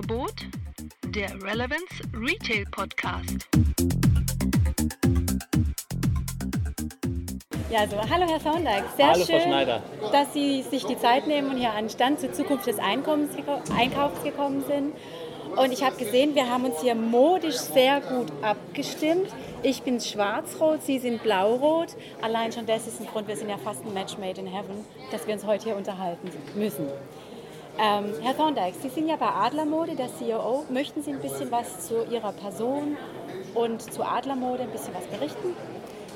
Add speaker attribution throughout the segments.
Speaker 1: Angebot der Relevance Retail Podcast.
Speaker 2: Ja, so, hallo Herr Thorndike. Sehr
Speaker 3: Hallo, Frau
Speaker 2: schön,
Speaker 3: Schneider.
Speaker 2: dass Sie sich die Zeit nehmen und hier an den Stand zur Zukunft des Einkommens, Einkaufs gekommen sind. Und ich habe gesehen, wir haben uns hier modisch sehr gut abgestimmt. Ich bin schwarz-rot, Sie sind blau-rot. Allein schon das ist ein Grund, wir sind ja fast ein Match made in heaven, dass wir uns heute hier unterhalten müssen. Ähm, Herr Thorndike, Sie sind ja bei Adlermode, der CEO. Möchten Sie ein bisschen was zu Ihrer Person und zu Adlermode ein bisschen was berichten?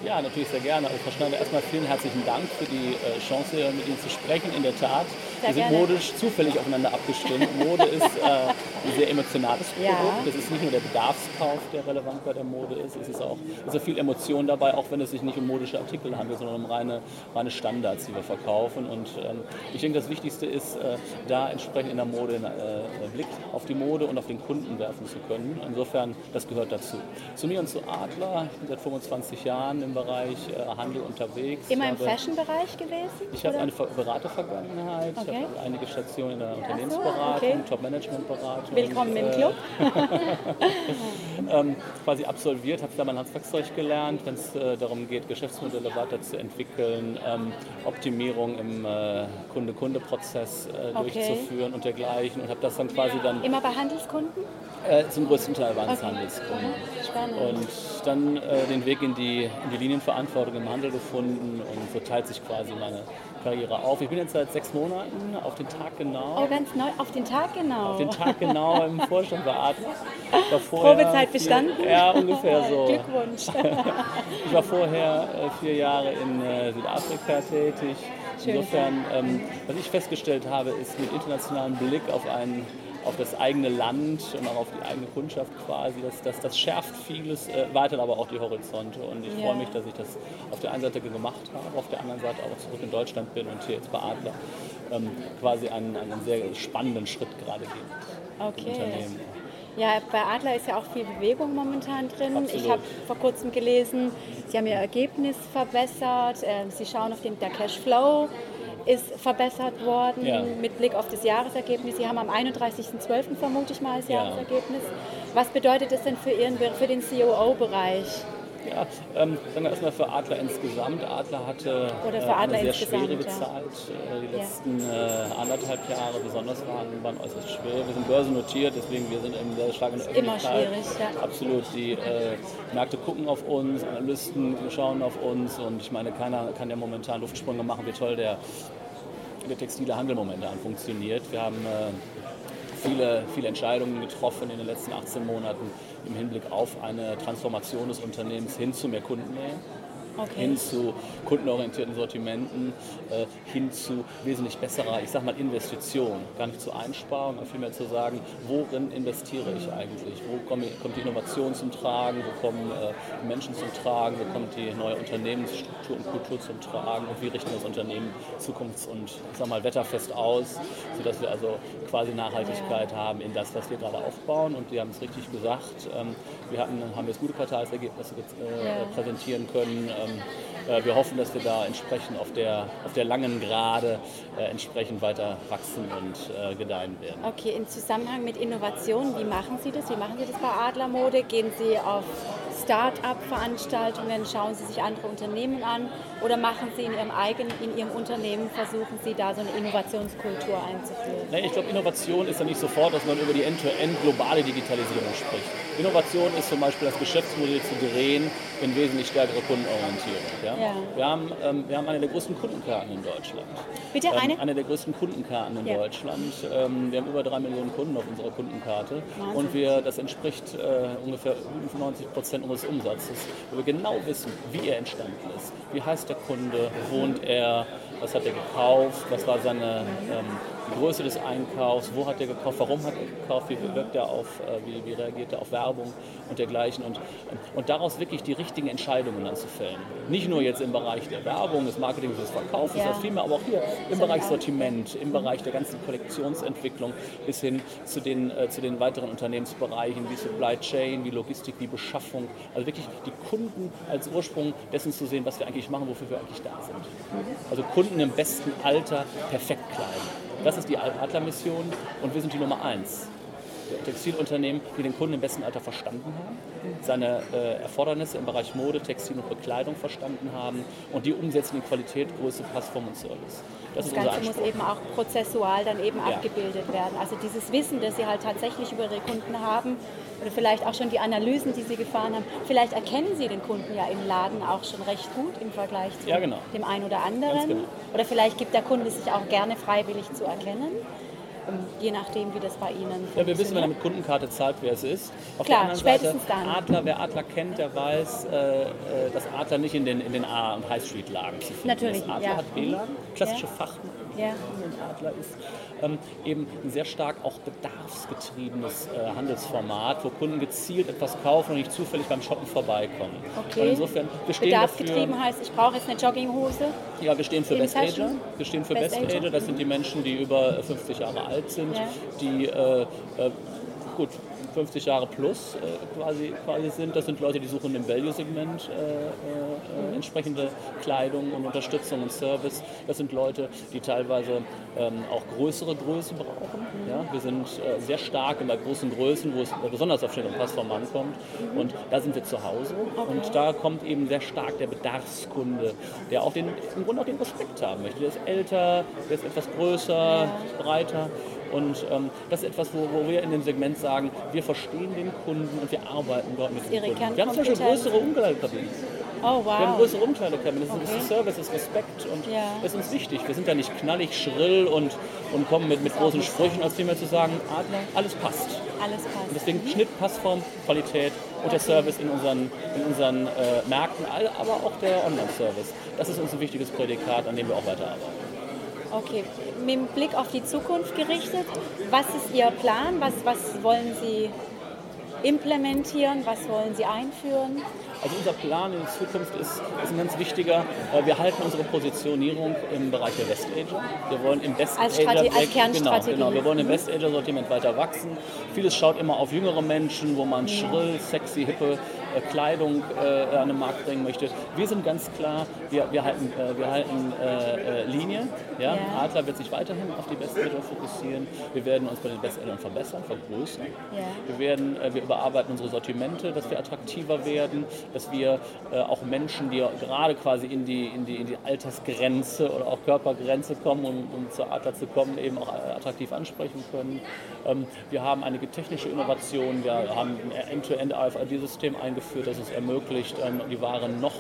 Speaker 3: Ja, natürlich sehr gerne. Also Frau Schneider, erstmal vielen herzlichen Dank für die äh, Chance, mit Ihnen zu sprechen. In der Tat,
Speaker 2: Sehr
Speaker 3: wir sind
Speaker 2: gerne.
Speaker 3: modisch zufällig aufeinander abgestimmt. Mode ist äh, ein sehr emotionales
Speaker 2: Ja.
Speaker 3: Produkt. Das ist nicht nur der Bedarfskauf, der relevant bei der Mode ist. Es ist auch es ist viel Emotion dabei, auch wenn es sich nicht um modische Artikel handelt, sondern um reine, reine Standards, die wir verkaufen. Und ähm, ich denke, das Wichtigste ist, äh, da entsprechend in der Mode einen äh, Blick auf die Mode und auf den Kunden werfen zu können. Insofern, das gehört dazu. Zu mir und zu Adler. Ich bin seit 25 Jahren im Bereich äh, Handel unterwegs.
Speaker 2: Immer im Fashion-Bereich gewesen?
Speaker 3: ich habe eine Ver- Beratervergangenheit,
Speaker 2: Okay.
Speaker 3: ich habe einige Stationen in der
Speaker 2: so,
Speaker 3: Unternehmensberatung,
Speaker 2: okay.
Speaker 3: Top-Management-Beratung.
Speaker 2: Willkommen im
Speaker 3: äh,
Speaker 2: Club.
Speaker 3: ähm, quasi absolviert, habe da mein Handwerkszeug gelernt, wenn es äh, darum geht, Geschäftsmodelle weiterzuentwickeln, ähm, Optimierung im äh, Kunde-Kunde-Prozess äh,
Speaker 2: Okay.
Speaker 3: durchzuführen und dergleichen und habe das dann quasi dann
Speaker 2: Immer bei Handelskunden?
Speaker 3: Äh, zum größten Teil waren es
Speaker 2: Okay.
Speaker 3: Handelskunden.
Speaker 2: Spannend.
Speaker 3: Und dann äh, den Weg in die, in die Linienverantwortung im Handel gefunden und so teilt sich quasi meine Karriere auf. Ich bin jetzt seit sechs Monaten auf den Tag genau.
Speaker 2: Oh, ganz neu, auf den Tag genau.
Speaker 3: Auf den Tag genau im Vorstand bei Adler.
Speaker 2: Probezeit
Speaker 3: vier-
Speaker 2: bestanden?
Speaker 3: Ja, ungefähr so.
Speaker 2: Glückwunsch.
Speaker 3: Ich war vorher äh, vier Jahre in äh, Südafrika tätig.
Speaker 2: Schön.
Speaker 3: Insofern, ähm, was ich festgestellt habe, ist mit internationalem Blick auf, ein, auf das eigene Land und auch auf die eigene Kundschaft quasi, dass das, das schärft vieles, äh, weitet aber auch die Horizonte. Und ich
Speaker 2: Ja.
Speaker 3: freue mich, dass ich das auf der einen Seite gemacht habe, auf der anderen Seite auch zurück in Deutschland bin und hier jetzt bei Adler ähm, quasi einen, einen sehr spannenden Schritt gerade geht. im
Speaker 2: Okay.
Speaker 3: Unternehmen.
Speaker 2: Ja, bei Adler ist ja auch viel Bewegung momentan drin.
Speaker 3: Absolut.
Speaker 2: Ich habe vor kurzem gelesen, Sie haben Ihr Ergebnis verbessert. ähm, Sie schauen auf den der Cashflow ist verbessert worden
Speaker 3: Ja.
Speaker 2: mit Blick auf das Jahresergebnis. Sie haben am 31.12. vermute ich mal das
Speaker 3: Ja.
Speaker 2: Jahresergebnis. Was bedeutet das denn für, Ihren, für den COO-Bereich?
Speaker 3: Ja, ähm, sagen wir erstmal für Adler insgesamt. Adler hatte
Speaker 2: Oder für
Speaker 3: äh,
Speaker 2: Adler
Speaker 3: eine sehr
Speaker 2: ja.
Speaker 3: Zeit. Äh, die
Speaker 2: Ja.
Speaker 3: letzten äh, anderthalb Jahre besonders waren, waren äußerst schwer. Wir sind börsennotiert, deswegen wir sind eben sehr stark in der
Speaker 2: Immer
Speaker 3: Öffentlichkeit.
Speaker 2: schwierig, ja.
Speaker 3: Absolut. Die äh, Märkte gucken auf uns, Analysten schauen auf uns und ich meine, keiner kann ja momentan Luftsprünge machen, wie toll der, der textile Handel momentan funktioniert. Wir haben äh, viele, viele Entscheidungen getroffen in den letzten 18 Monaten im Hinblick auf eine Transformation des Unternehmens hin zu mehr Kundennähe,
Speaker 2: Okay.
Speaker 3: hin zu kundenorientierten Sortimenten, äh, hin zu wesentlich besserer, ich sag mal, Investition. Gar nicht zu Einsparung, aber vielmehr zu sagen, worin investiere ich eigentlich? Wo kommt die Innovation zum Tragen? Wo kommen äh, die Menschen zum Tragen? Wo kommt die neue Unternehmensstruktur und Kultur zum Tragen? Und wie richten wir das Unternehmen zukunfts- und ich sag mal, wetterfest aus, sodass wir also quasi Nachhaltigkeit haben in das, was wir gerade aufbauen. Und die haben es richtig gesagt. Ähm, wir hatten, haben jetzt gute Quartalsergebnisse äh,
Speaker 2: Ja.
Speaker 3: präsentieren können. Ähm, äh, wir hoffen, dass wir da entsprechend auf der, auf der langen Gerade äh, entsprechend weiter wachsen und äh, gedeihen werden.
Speaker 2: Okay, im Zusammenhang mit Innovation, wie machen Sie das? Wie machen Sie das bei Adlermode? Gehen Sie auf Start-up-Veranstaltungen, schauen Sie sich andere Unternehmen an oder machen Sie in Ihrem eigenen, in Ihrem Unternehmen, versuchen Sie da so eine Innovationskultur einzuführen?
Speaker 3: Ich glaube, Innovation ist ja nicht sofort, dass man über die End-to-End globale Digitalisierung spricht. Innovation ist zum Beispiel das Geschäftsmodell zu drehen in wesentlich stärkere Kundenorientierung. Ja?
Speaker 2: Ja.
Speaker 3: Wir, haben, ähm, wir haben eine der größten Kundenkarten in Deutschland.
Speaker 2: Bitte
Speaker 3: Ähm,
Speaker 2: eine?
Speaker 3: eine der größten Kundenkarten in
Speaker 2: Ja.
Speaker 3: Deutschland. Ähm, wir haben über drei Millionen Kunden auf unserer Kundenkarte.
Speaker 2: Wahnsinn.
Speaker 3: Und wir, das entspricht äh, ungefähr 95 Prozent unseres Umsatzes. Wo wir genau wissen, wie er entstanden ist. Wie heißt der Kunde? Wo wohnt er? Was hat er gekauft? Was war seine ähm, Größe des Einkaufs? Wo hat er gekauft? Warum hat er gekauft? Wie wirkt er auf, äh, wie, wie reagiert er auf Werbung und dergleichen? Und, und daraus wirklich die richtigen Entscheidungen dann zu fällen. Nicht nur jetzt im Bereich der Werbung, des Marketings, des Verkaufs,
Speaker 2: Ja.
Speaker 3: das vielmehr aber auch hier im Bereich Sortiment, im Bereich der ganzen Kollektionsentwicklung bis hin zu den, äh, zu den weiteren Unternehmensbereichen wie Supply Chain, wie Logistik, wie Beschaffung. Also wirklich die Kunden als Ursprung dessen zu sehen, was wir eigentlich machen, wofür wir eigentlich da sind. Also Kunden im besten Alter perfekt kleiden. Das ist die Adler-Mission und wir sind die Nummer eins. Textilunternehmen, die den Kunden im besten Alter verstanden haben, seine äh, Erfordernisse im Bereich Mode, Textil und Bekleidung verstanden haben und die umsetzen in Qualität, Größe, Passform und Service.
Speaker 2: Das, das Ganze muss eben auch prozessual dann eben ja. abgebildet werden. Also dieses Wissen, das Sie halt tatsächlich über Ihre Kunden haben oder vielleicht auch schon die Analysen, die Sie gefahren haben, vielleicht erkennen Sie den Kunden ja im Laden auch schon recht gut im Vergleich zu ja, genau. dem einen oder anderen. Genau. Oder vielleicht gibt der Kunde sich auch gerne freiwillig zu erkennen. Ähm, je nachdem, wie das bei Ihnen.
Speaker 3: Ja, wir wissen, wenn er mit Kundenkarte zahlt, wer es ist.
Speaker 2: Auf Klar, der spätestens Seite, dann.
Speaker 3: Adler, wer Adler kennt, der weiß, äh, äh, dass Adler nicht in den, in den A- und High Street-Lagen zu finden
Speaker 2: Natürlich,
Speaker 3: ist. Adler
Speaker 2: ja.
Speaker 3: hat B-Lagen, klassische ja. Fach
Speaker 2: ja.
Speaker 3: Adler ist ähm, eben ein sehr stark auch bedarfsgetriebenes äh, Handelsformat, wo Kunden gezielt etwas kaufen und nicht zufällig beim Shoppen vorbeikommen.
Speaker 2: Okay. Und insofern, wir stehen Bedarfsgetrieben dafür, heißt, ich brauche jetzt eine Jogginghose?
Speaker 3: Ja, wir stehen für Best Ager. Wir stehen für Best, Best Ager. Das sind die Menschen, die über 50 Jahre alt sind, ja. die äh, äh, gut 50 Jahre plus äh, quasi, quasi sind. Das sind Leute, die suchen im Value-Segment äh, äh, entsprechende Kleidung und Unterstützung und Service. Das sind Leute, die teilweise ähm, auch größere Größen brauchen. Ja? Wir sind äh, sehr stark der großen Größen, wo es besonders auf Schnitt und Passform ankommt. Und da sind wir zu Hause. Und da kommt eben sehr stark der Bedarfskunde, der auch den, im Grunde auch den Respekt haben möchte. Der ist älter, der ist etwas größer, breiter. Und ähm, das ist etwas, wo, wo, wir in dem Segment sagen, wir verstehen den Kunden und wir arbeiten dort mit dem Kunden. Wir haben zum Beispiel größere Umkleidekabinen.
Speaker 2: Oh, wow. Wir
Speaker 3: haben größere Umkleidekabinen. Das okay. ist Service, das ist Respekt und ja. das ist uns wichtig. Wir sind da nicht knallig, schrill und, und kommen mit, mit großen Sprüchen, als vielmehr zu sagen, Adler, alles passt.
Speaker 2: Alles passt.
Speaker 3: Und deswegen Schnitt, Passform, Qualität und der Service in unseren, in unseren äh, Märkten, aber auch der Online-Service. Das ist uns ein wichtiges Prädikat, an dem wir auch weiterarbeiten.
Speaker 2: Okay, mit dem Blick auf die Zukunft gerichtet, was ist Ihr Plan? Was, was wollen Sie implementieren? Was wollen Sie einführen?
Speaker 3: Also unser Plan in Zukunft ist, ist ein ganz wichtiger. Wir halten unsere Positionierung im Bereich der West Ager. Wir wollen im West
Speaker 2: als, Ager als
Speaker 3: genau. Genau. Wir wollen im West Ager Sortiment weiter wachsen. Vieles schaut immer auf jüngere Menschen, wo man schrill, sexy, hippe äh, Kleidung äh, an den Markt bringen möchte. Wir sind ganz klar, wir, wir halten, äh, wir halten äh, äh, Linie. Ja? ja? Adler wird sich weiterhin auf die Bestseller fokussieren. Wir werden uns bei den Bestsellern verbessern, vergrößern. Ja. Wir, werden, äh, wir überarbeiten unsere Sortimente, dass wir attraktiver werden, dass wir auch Menschen, die gerade quasi in die, in, die, in die Altersgrenze oder auch Körpergrenze kommen, um, um zur Adler zu kommen, eben auch attraktiv ansprechen können. Ähm, wir haben einige technische Innovationen, wir haben ein End-to-End-RFID-System eingeführt eingeführt, dass es ermöglicht, ähm, die Ware noch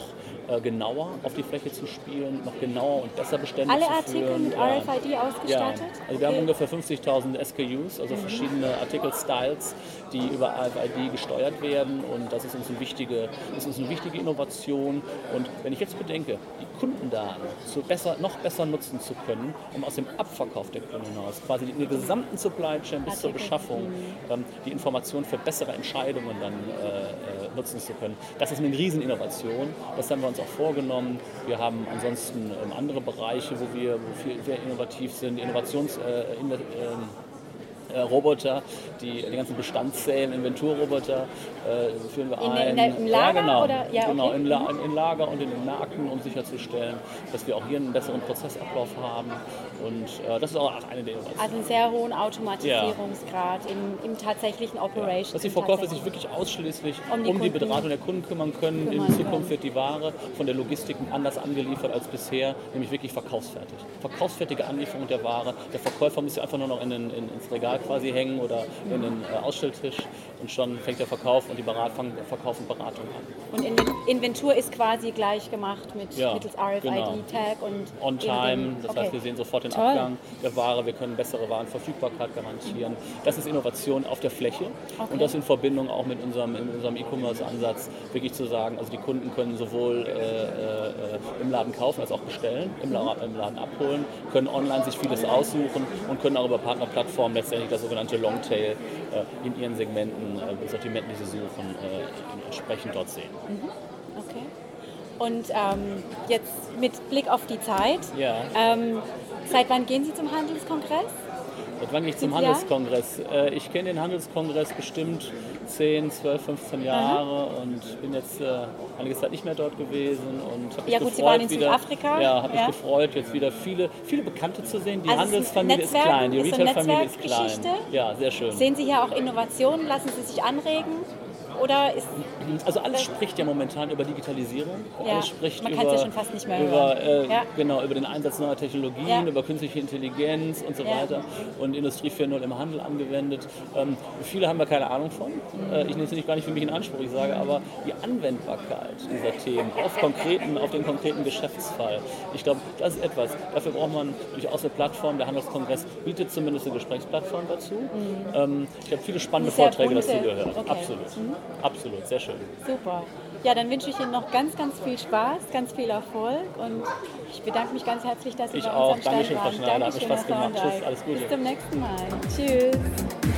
Speaker 3: äh, genauer auf die Fläche zu spielen, noch genauer und besser beständig
Speaker 2: Alle
Speaker 3: zu
Speaker 2: Artikel
Speaker 3: führen.
Speaker 2: mit RFID ausgestattet? Ja.
Speaker 3: Also okay. wir haben ungefähr 50.000 SKUs, also mhm. verschiedene Artikel-Styles, die über RFID gesteuert werden und das ist uns eine wichtige, ist eine wichtige Innovation und wenn ich jetzt bedenke, die Kundendaten so besser, noch besser nutzen zu können, um aus dem Abverkauf der Kunden hinaus quasi in der gesamten Supply Chain bis Artikel. zur Beschaffung mhm. ähm, die Informationen für bessere Entscheidungen dann äh, äh nutzen zu können. Das ist eine Rieseninnovation. Das haben wir uns auch vorgenommen. Wir haben ansonsten ähm, andere Bereiche, wo wir, wo wir innovativ sind. Innovations, äh, in, ähm, äh, Roboter, die, die ganzen Bestandszellen, Inventurroboter äh, führen wir
Speaker 2: in,
Speaker 3: ein.
Speaker 2: In der, Im Lager?
Speaker 3: Ja, genau.
Speaker 2: Oder? Ja,
Speaker 3: genau
Speaker 2: okay.
Speaker 3: im, La im, Lager und in den Märkten, um sicherzustellen, dass wir auch hier einen besseren Prozessablauf haben. Und äh, das ist auch eine der Innovationen.
Speaker 2: Also einen sehr hohen Automatisierungsgrad ja. im, im, tatsächlichen Operation. Ja.
Speaker 3: Dass die Verkäufer sich wirklich ausschließlich um die, um die Beratung der Kunden kümmern können. Kümmern in Zukunft können. wird die Ware von der Logistik anders angeliefert als bisher, nämlich wirklich verkaufsfertig. Verkaufsfertige Anlieferung der Ware. Der Verkäufer muss ja einfach nur noch in, in, ins Regal quasi hängen oder in den äh, Ausstelltisch und schon fängt der Verkauf und die Berat Verkauf und Beratung an.
Speaker 2: Und in Inventur ist quasi gleich gemacht mit
Speaker 3: ja,
Speaker 2: mittels RFID-Tag
Speaker 3: genau. und On Time, das okay. heißt wir sehen sofort den Toll. Abgang der Ware, wir können bessere Warenverfügbarkeit garantieren. Das ist Innovation auf der Fläche okay. und das in Verbindung auch mit unserem, unserem E-Commerce-Ansatz wirklich zu sagen, also die Kunden können sowohl äh, äh, im Laden kaufen als auch bestellen, im. Laden, im Laden abholen, können online sich vieles aussuchen und können auch über Partnerplattformen letztendlich das sogenannte Longtail äh, in ihren Segmenten, äh, Sortimenten, die sie suchen, äh, entsprechend dort sehen.
Speaker 2: Mhm. Okay. Und ähm, jetzt mit Blick auf die Zeit,
Speaker 3: ja.
Speaker 2: ähm, seit wann gehen Sie zum Handelskongress?
Speaker 3: Seit wann gehe ich zum Handelskongress? Äh, ich kenne den Handelskongress bestimmt 10, 12, 15 Jahre und bin jetzt äh, einige Zeit nicht mehr dort gewesen und habe
Speaker 2: Ja,
Speaker 3: mich
Speaker 2: gut, Sie
Speaker 3: gefreut,
Speaker 2: waren in
Speaker 3: wieder,
Speaker 2: Südafrika.
Speaker 3: Ja, habe
Speaker 2: Ja.
Speaker 3: mich gefreut, jetzt wieder viele, viele Bekannte zu sehen. Die
Speaker 2: Also ist
Speaker 3: Handelsfamilie ist,
Speaker 2: Netzwerk-
Speaker 3: klein, die
Speaker 2: ist
Speaker 3: Retailfamilie ist klein. Ja, sehr schön.
Speaker 2: Sehen Sie hier auch Innovationen? Lassen Sie sich anregen? Oder ist
Speaker 3: Also alles spricht ja momentan über Digitalisierung.
Speaker 2: Ja,
Speaker 3: alles spricht
Speaker 2: man
Speaker 3: über,
Speaker 2: kann's ja schon fast nicht mehr
Speaker 3: über,
Speaker 2: hören.
Speaker 3: äh,
Speaker 2: Ja.
Speaker 3: genau, über den Einsatz neuer Technologien,
Speaker 2: Ja.
Speaker 3: über künstliche Intelligenz und so weiter und Industrie 4.0 im Handel angewendet. Ähm, viele haben da keine Ahnung von. Äh, ich nehme es nicht gar nicht für mich in Anspruch. Ich sage aber, die Anwendbarkeit dieser Themen auf, konkreten, auf den konkreten Geschäftsfall, ich glaube, das ist etwas. Dafür braucht man durchaus eine Plattform. Der Handelskongress bietet zumindest eine Gesprächsplattform dazu. Ähm, ich habe viele spannende Vorträge dazu gehört.
Speaker 2: Okay.
Speaker 3: Absolut. Absolut, sehr schön.
Speaker 2: super. Ja, dann wünsche ich Ihnen noch ganz, ganz viel Spaß, ganz viel Erfolg und ich bedanke mich ganz herzlich, dass Sie
Speaker 3: Ich
Speaker 2: bei
Speaker 3: auch.
Speaker 2: uns am Stand
Speaker 3: Dankeschön, Frau
Speaker 2: waren.
Speaker 3: Schneider. Hat
Speaker 2: Dankeschön,
Speaker 3: Spaß gemacht. Tschüss, alles Gute.
Speaker 2: Bis zum nächsten Mal. Tschüss.